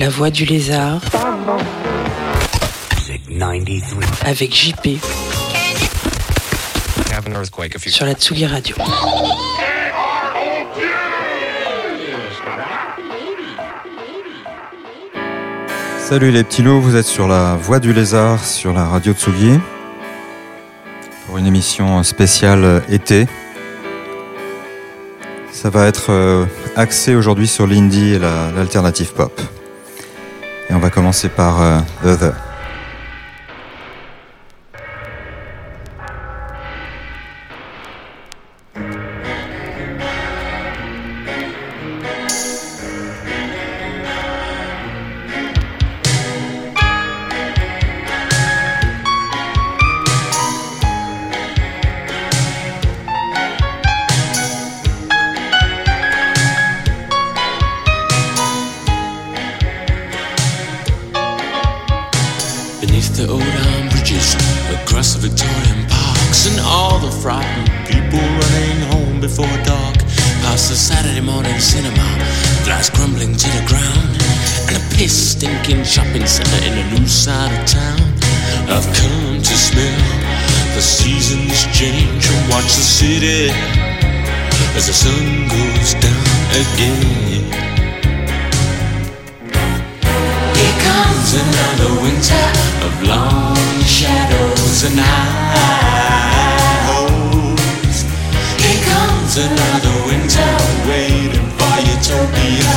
La voix du lézard. Avec JP. Sur la Tsugi Radio. Salut les petits loups, vous êtes sur la Voix du Lézard, sur la radio Tsugi, pour une émission spéciale été. Ça va être euh, axé aujourd'hui sur l'indie et l'alternative pop. Et on va commencer par euh, The The. comes another winter of long shadows and high hopes. Here comes another winter waiting for utopia,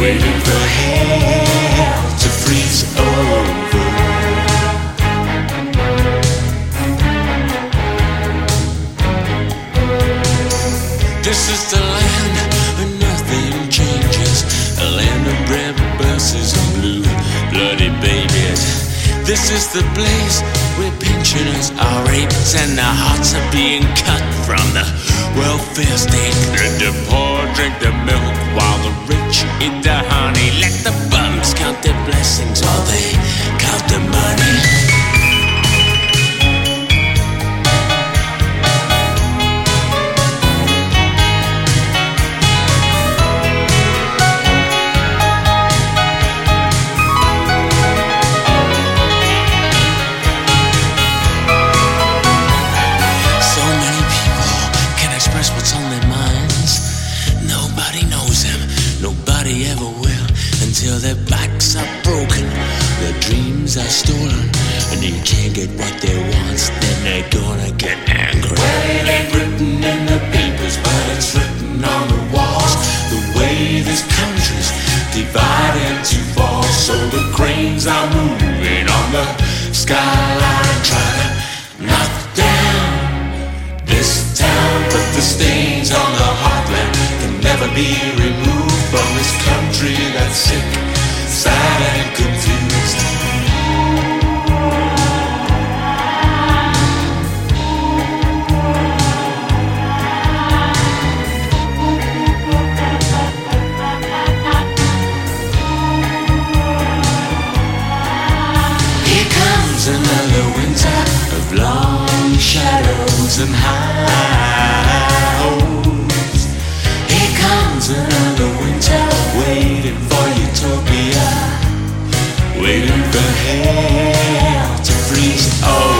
waiting for hell to freeze over. is the place where pensioners are raped and their hearts are being cut from the welfare state. Let the poor drink the milk while the rich eat the honey. Let the bums count their blessings. skyline trying to knock down this town, but the stains on the heartland can never be removed. to freeze. Oh.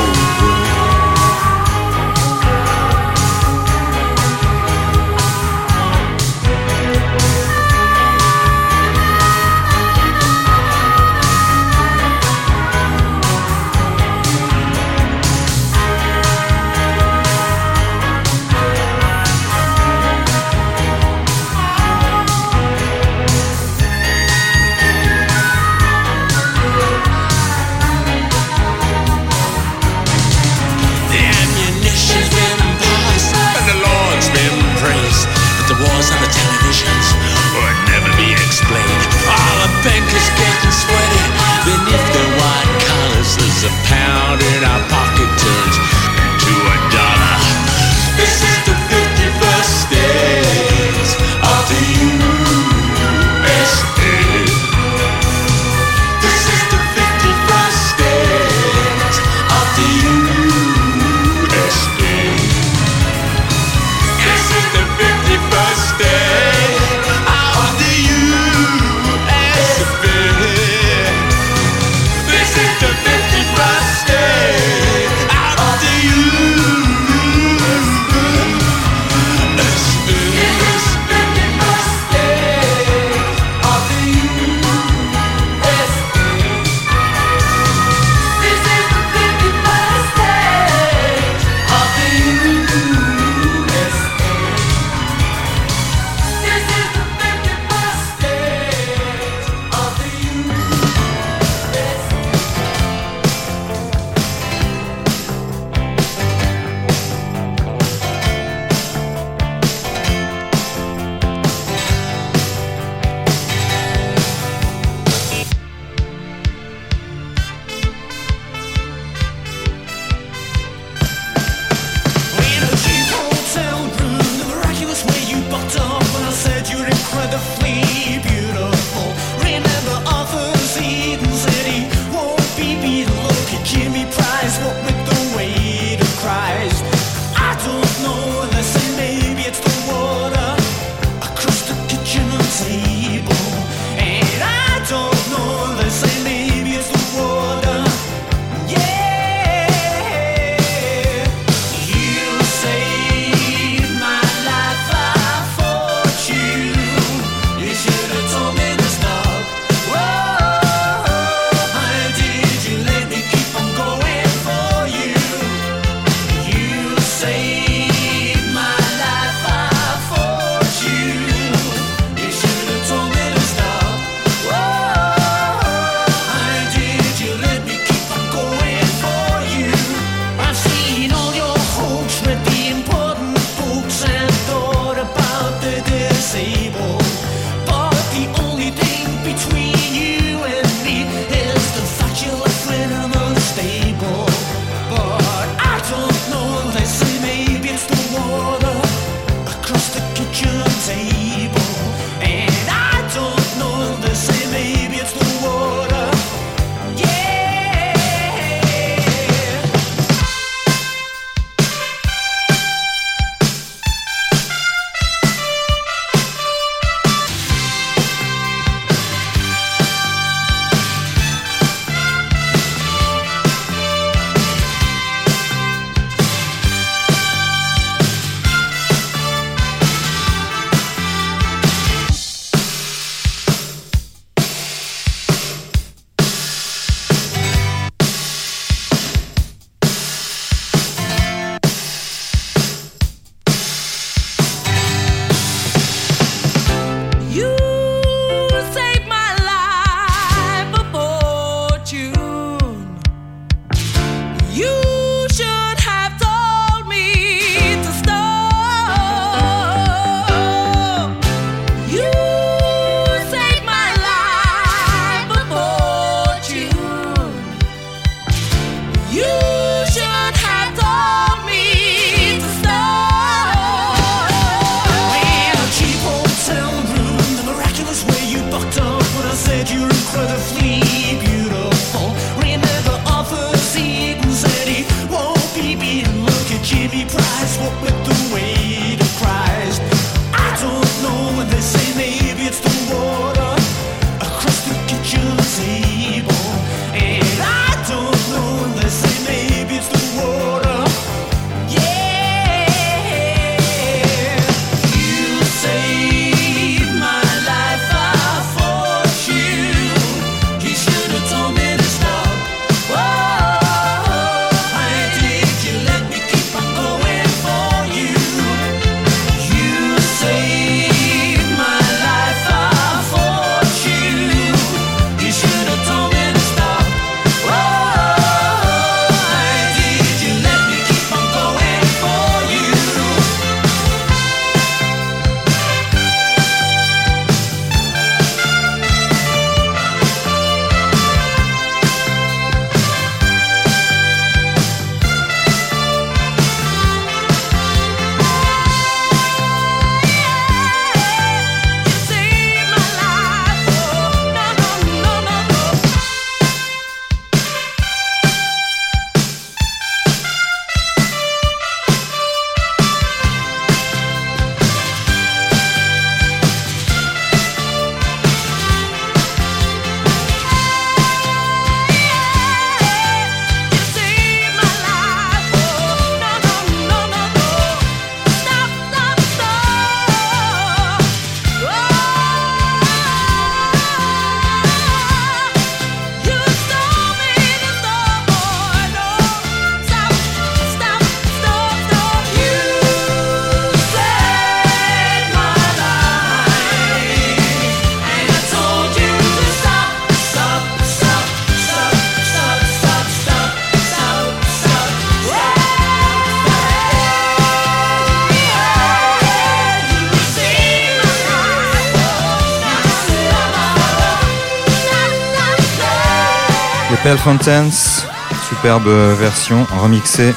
Fountains, superbe version remixée.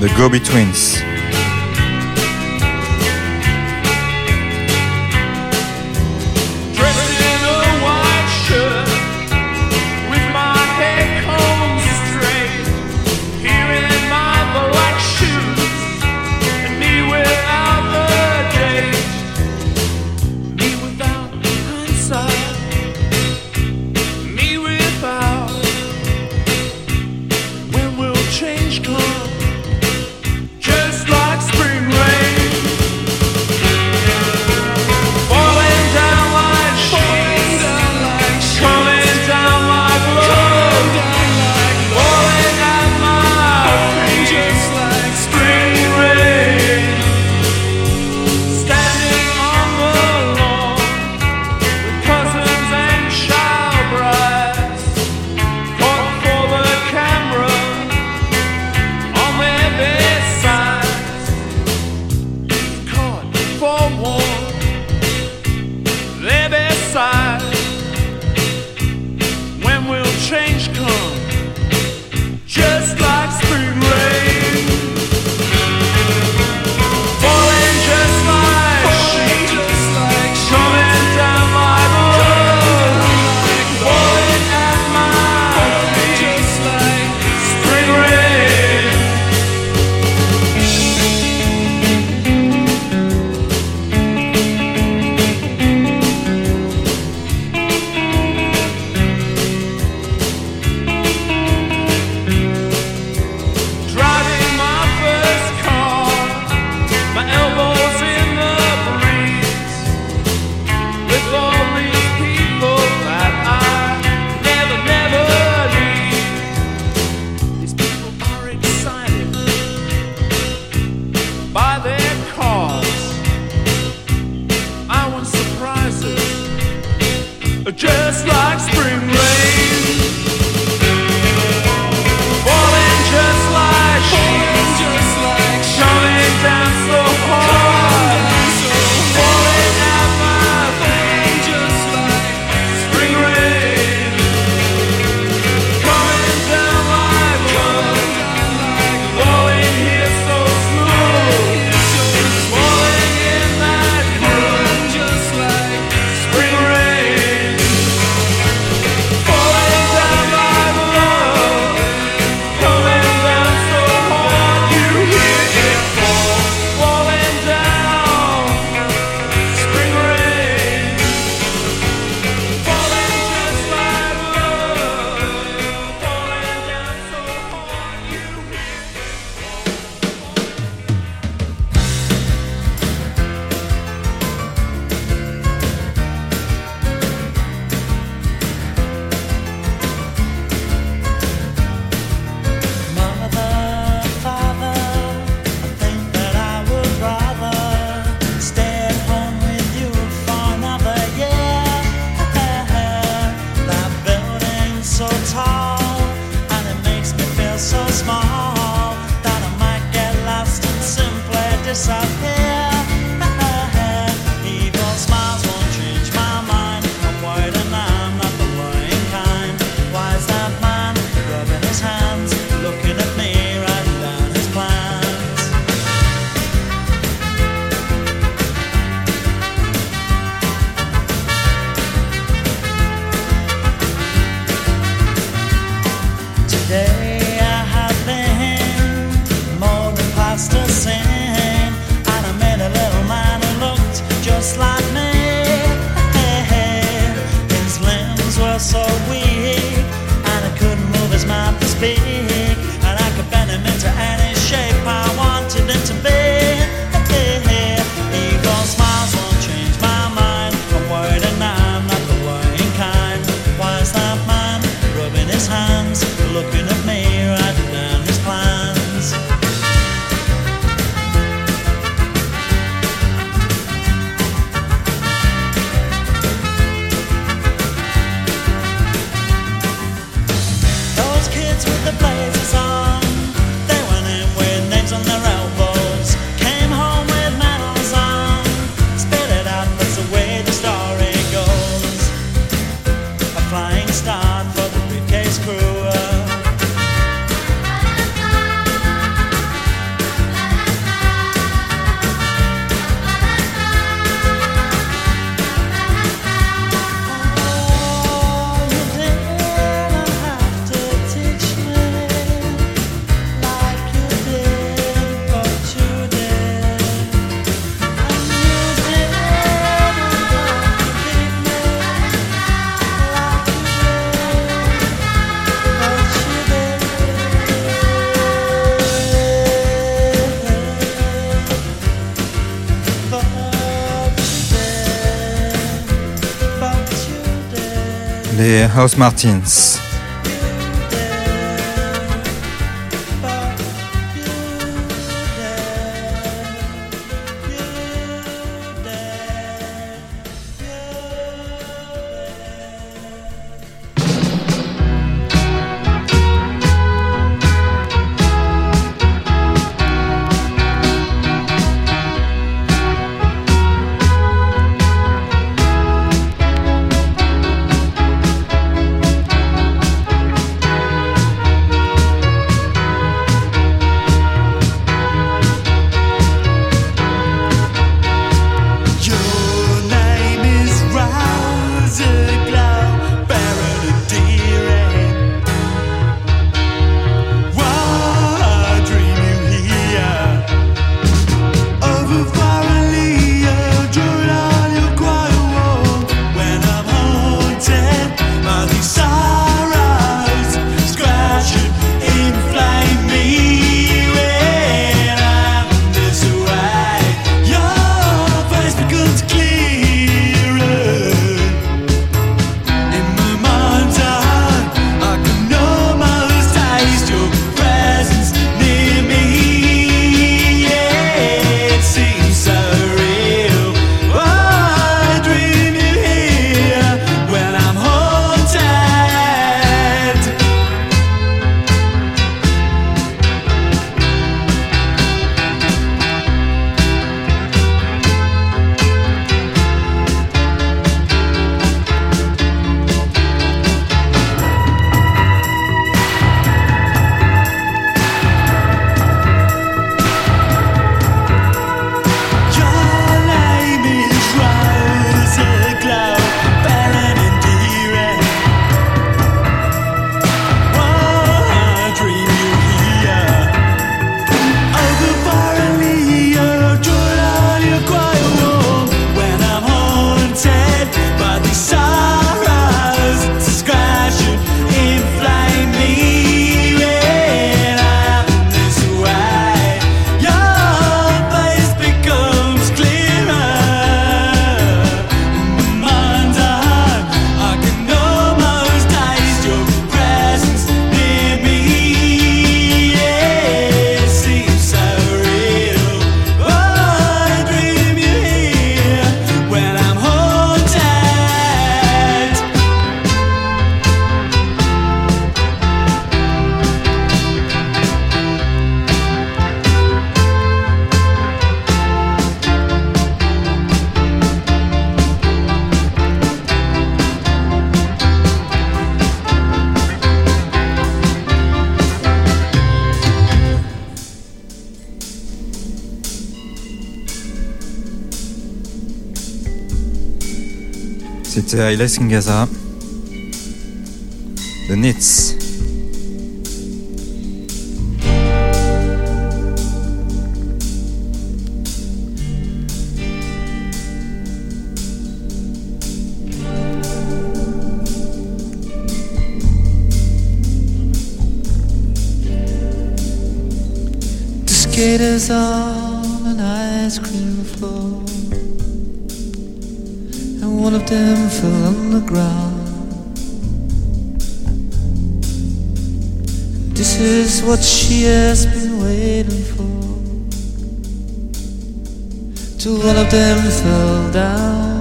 The Go-Betweens. the Housemartins. Uh, C'était Ailes Ngaza, The Nits. The skaters on an ice cream floor one of them fell on the ground. This is what she has been waiting for. Till one of them fell down.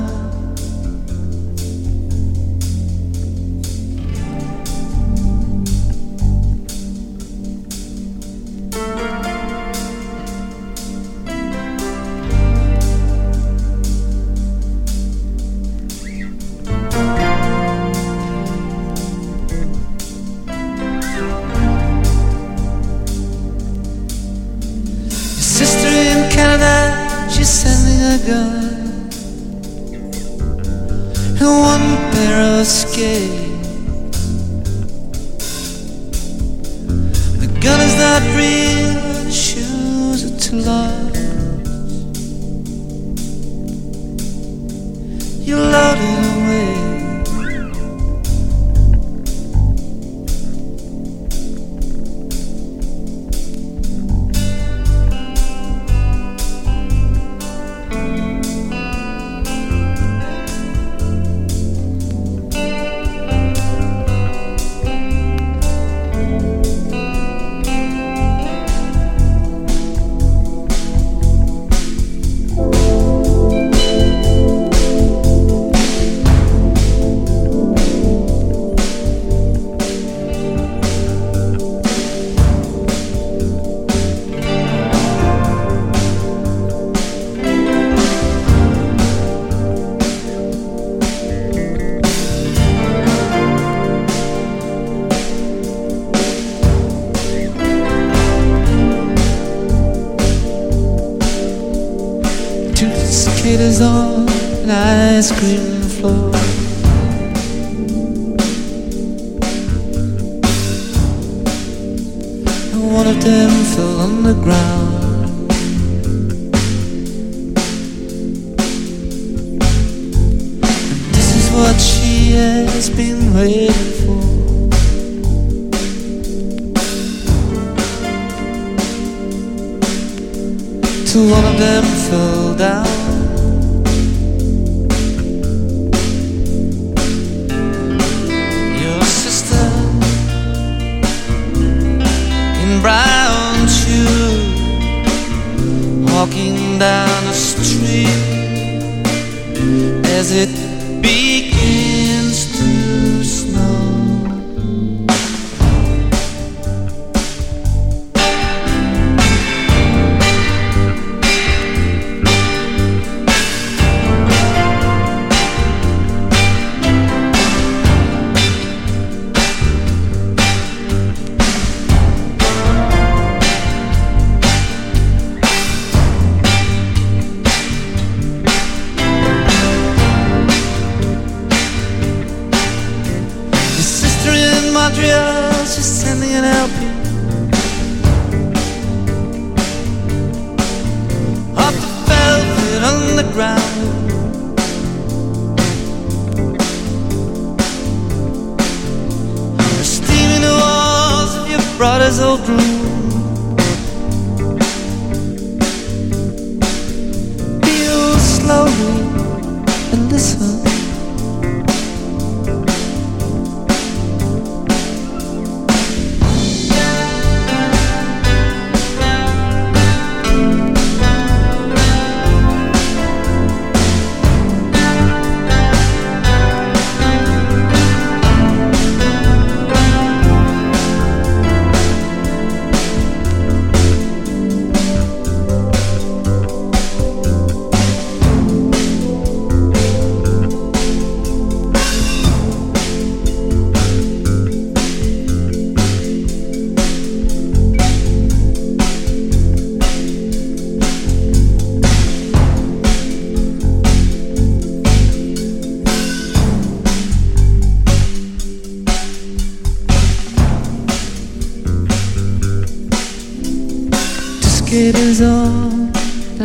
cream floor.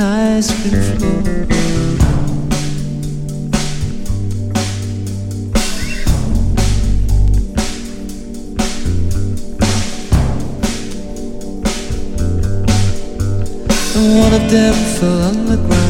eyes before. And one of them fell on the ground.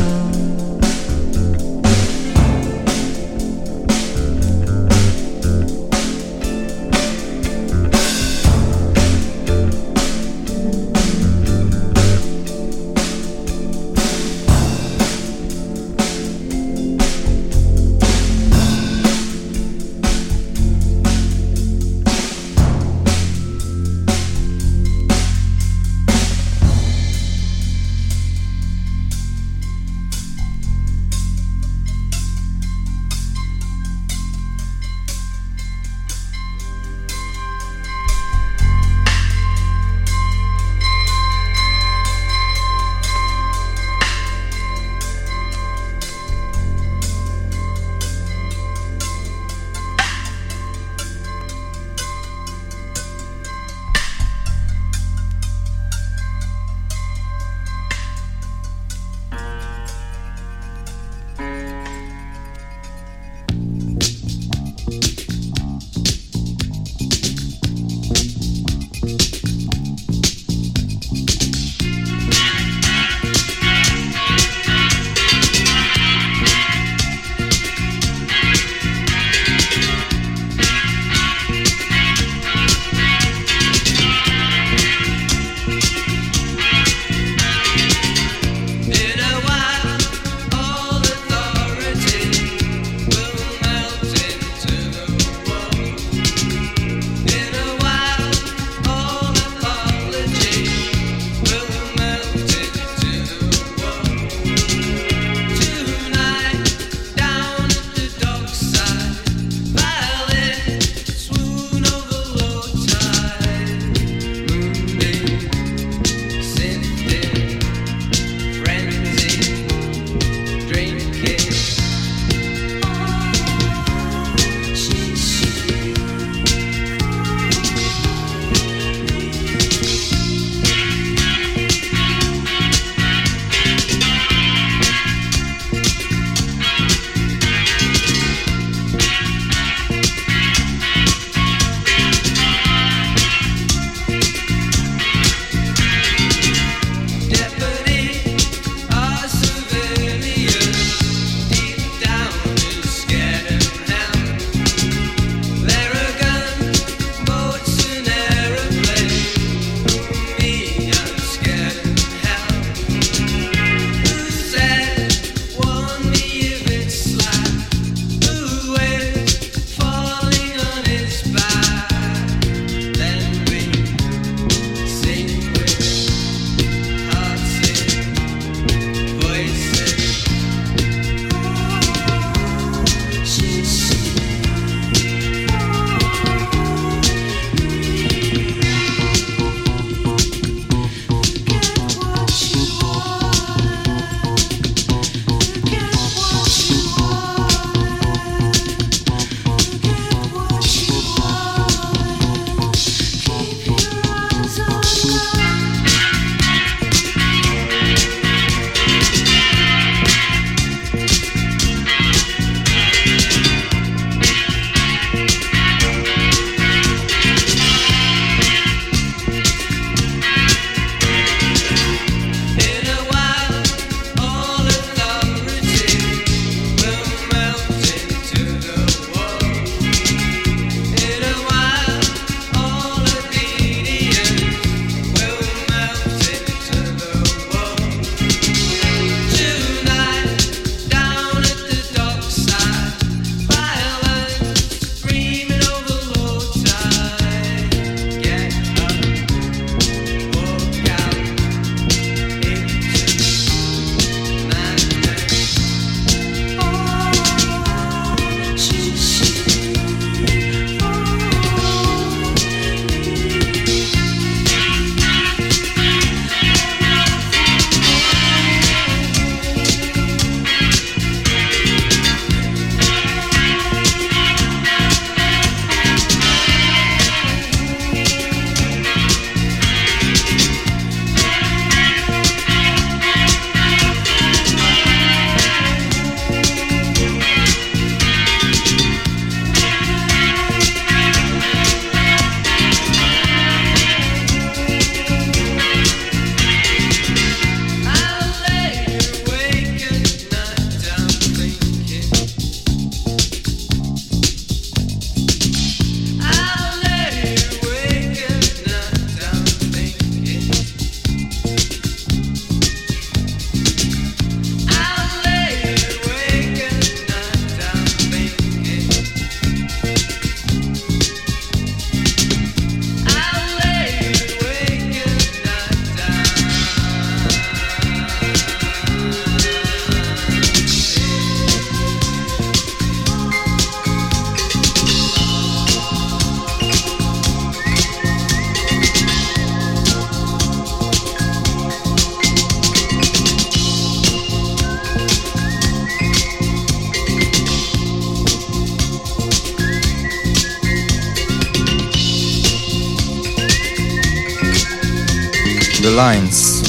Lines.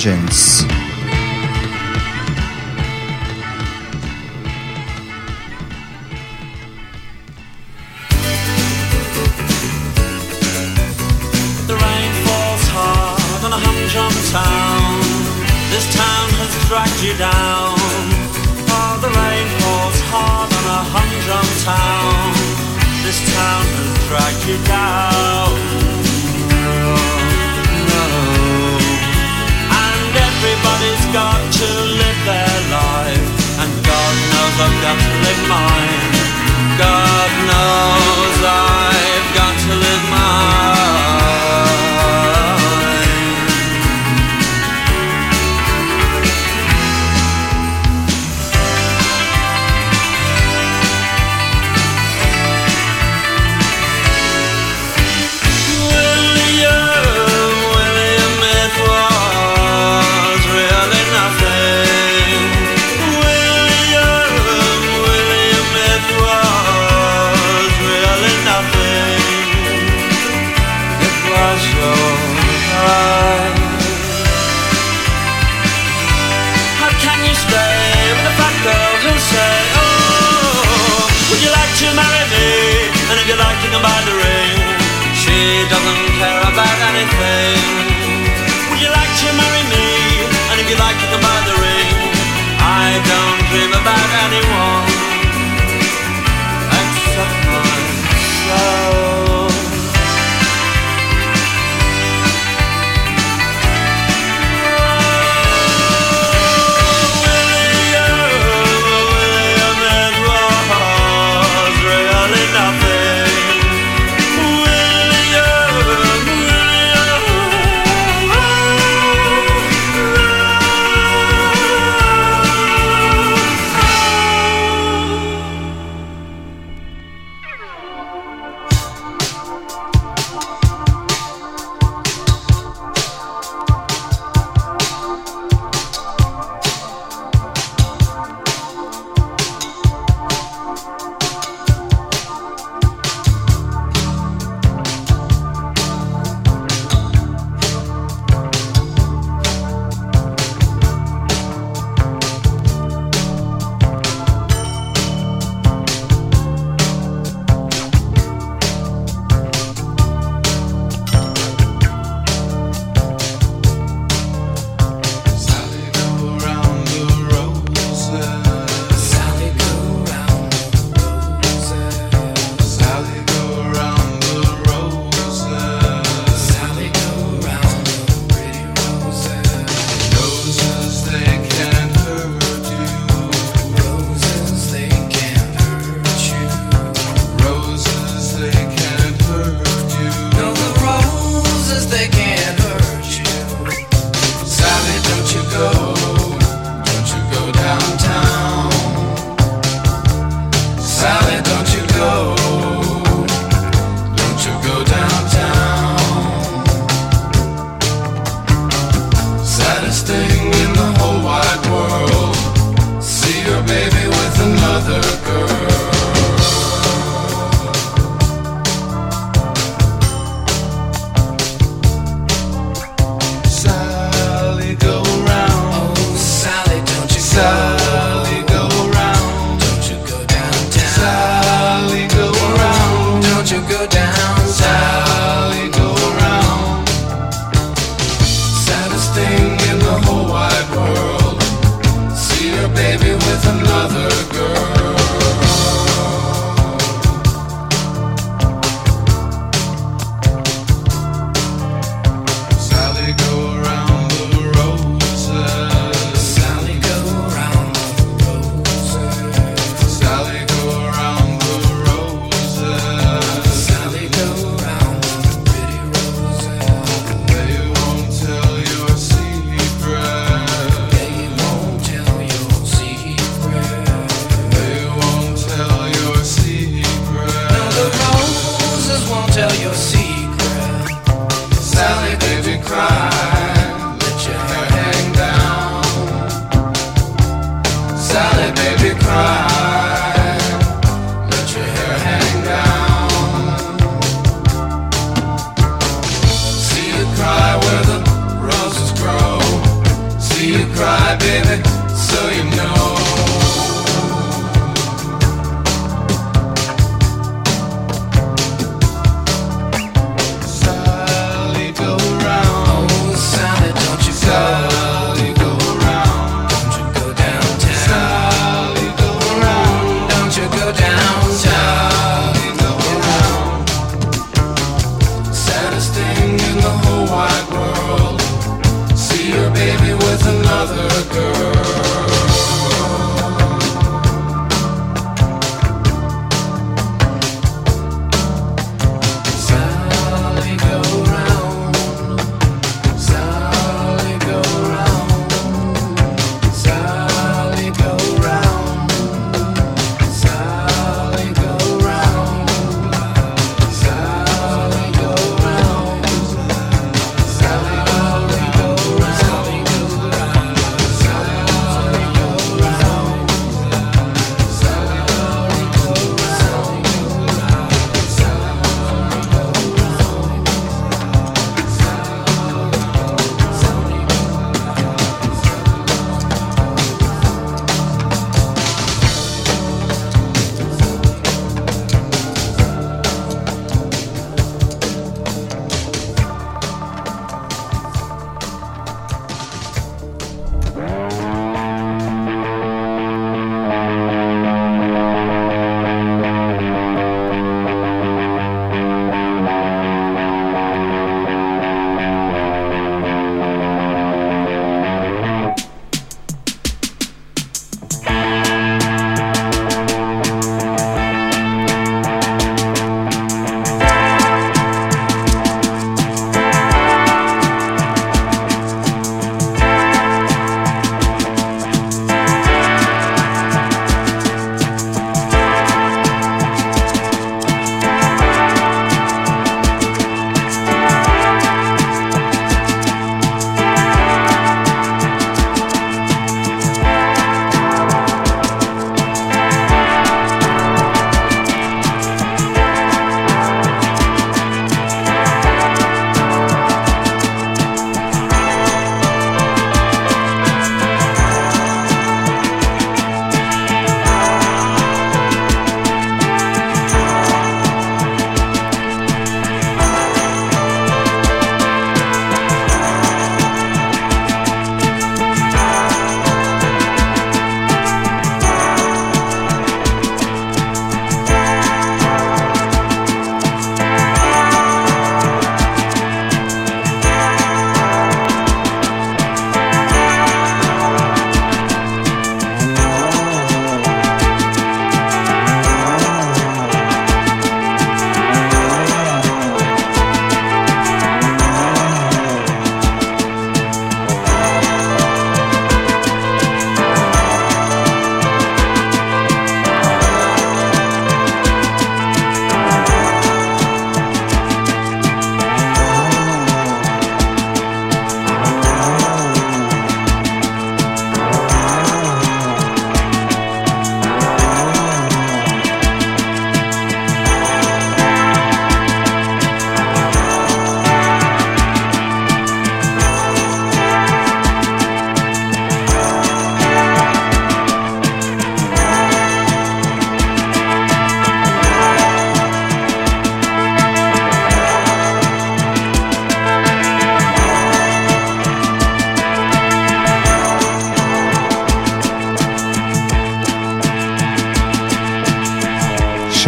Fire Would you like to marry me? And if you like, you can buy the ring. I don't dream about anyone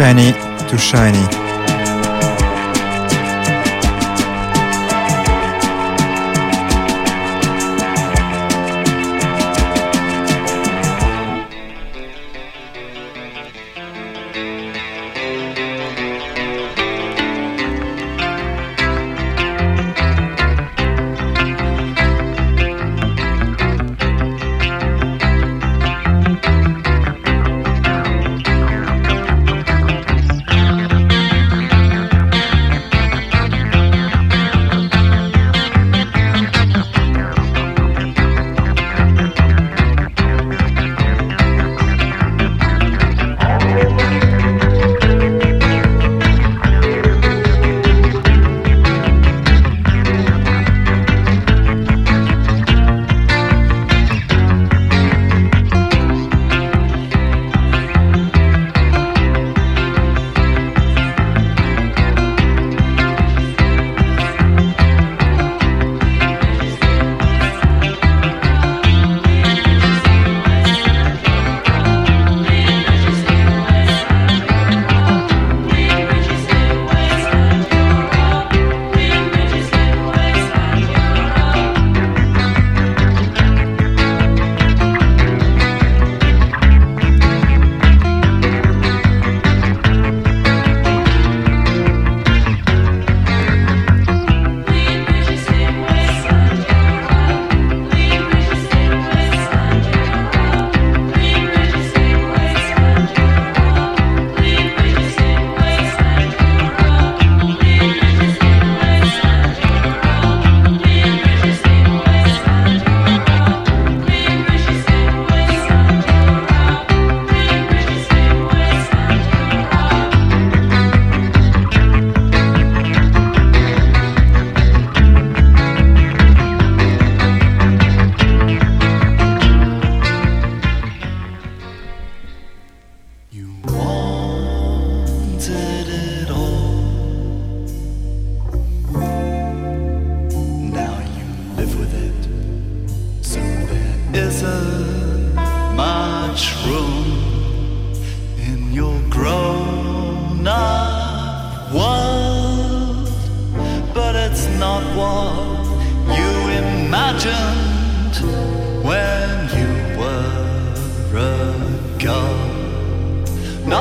shiny, too shiny.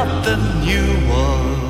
not the new one.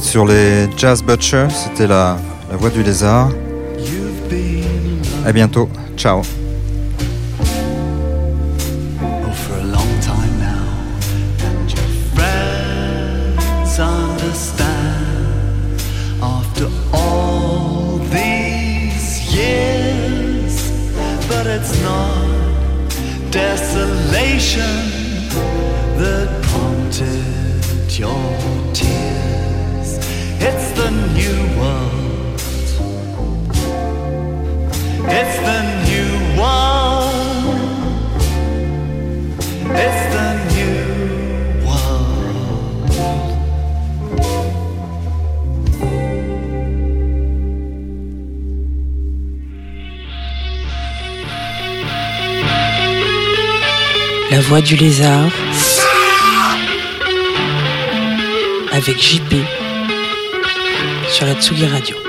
Sur les Jazz Butcher, c'était la, la voix du lézard. À bientôt, ciao. Voix du lézard avec JP sur la Tsugi Radio.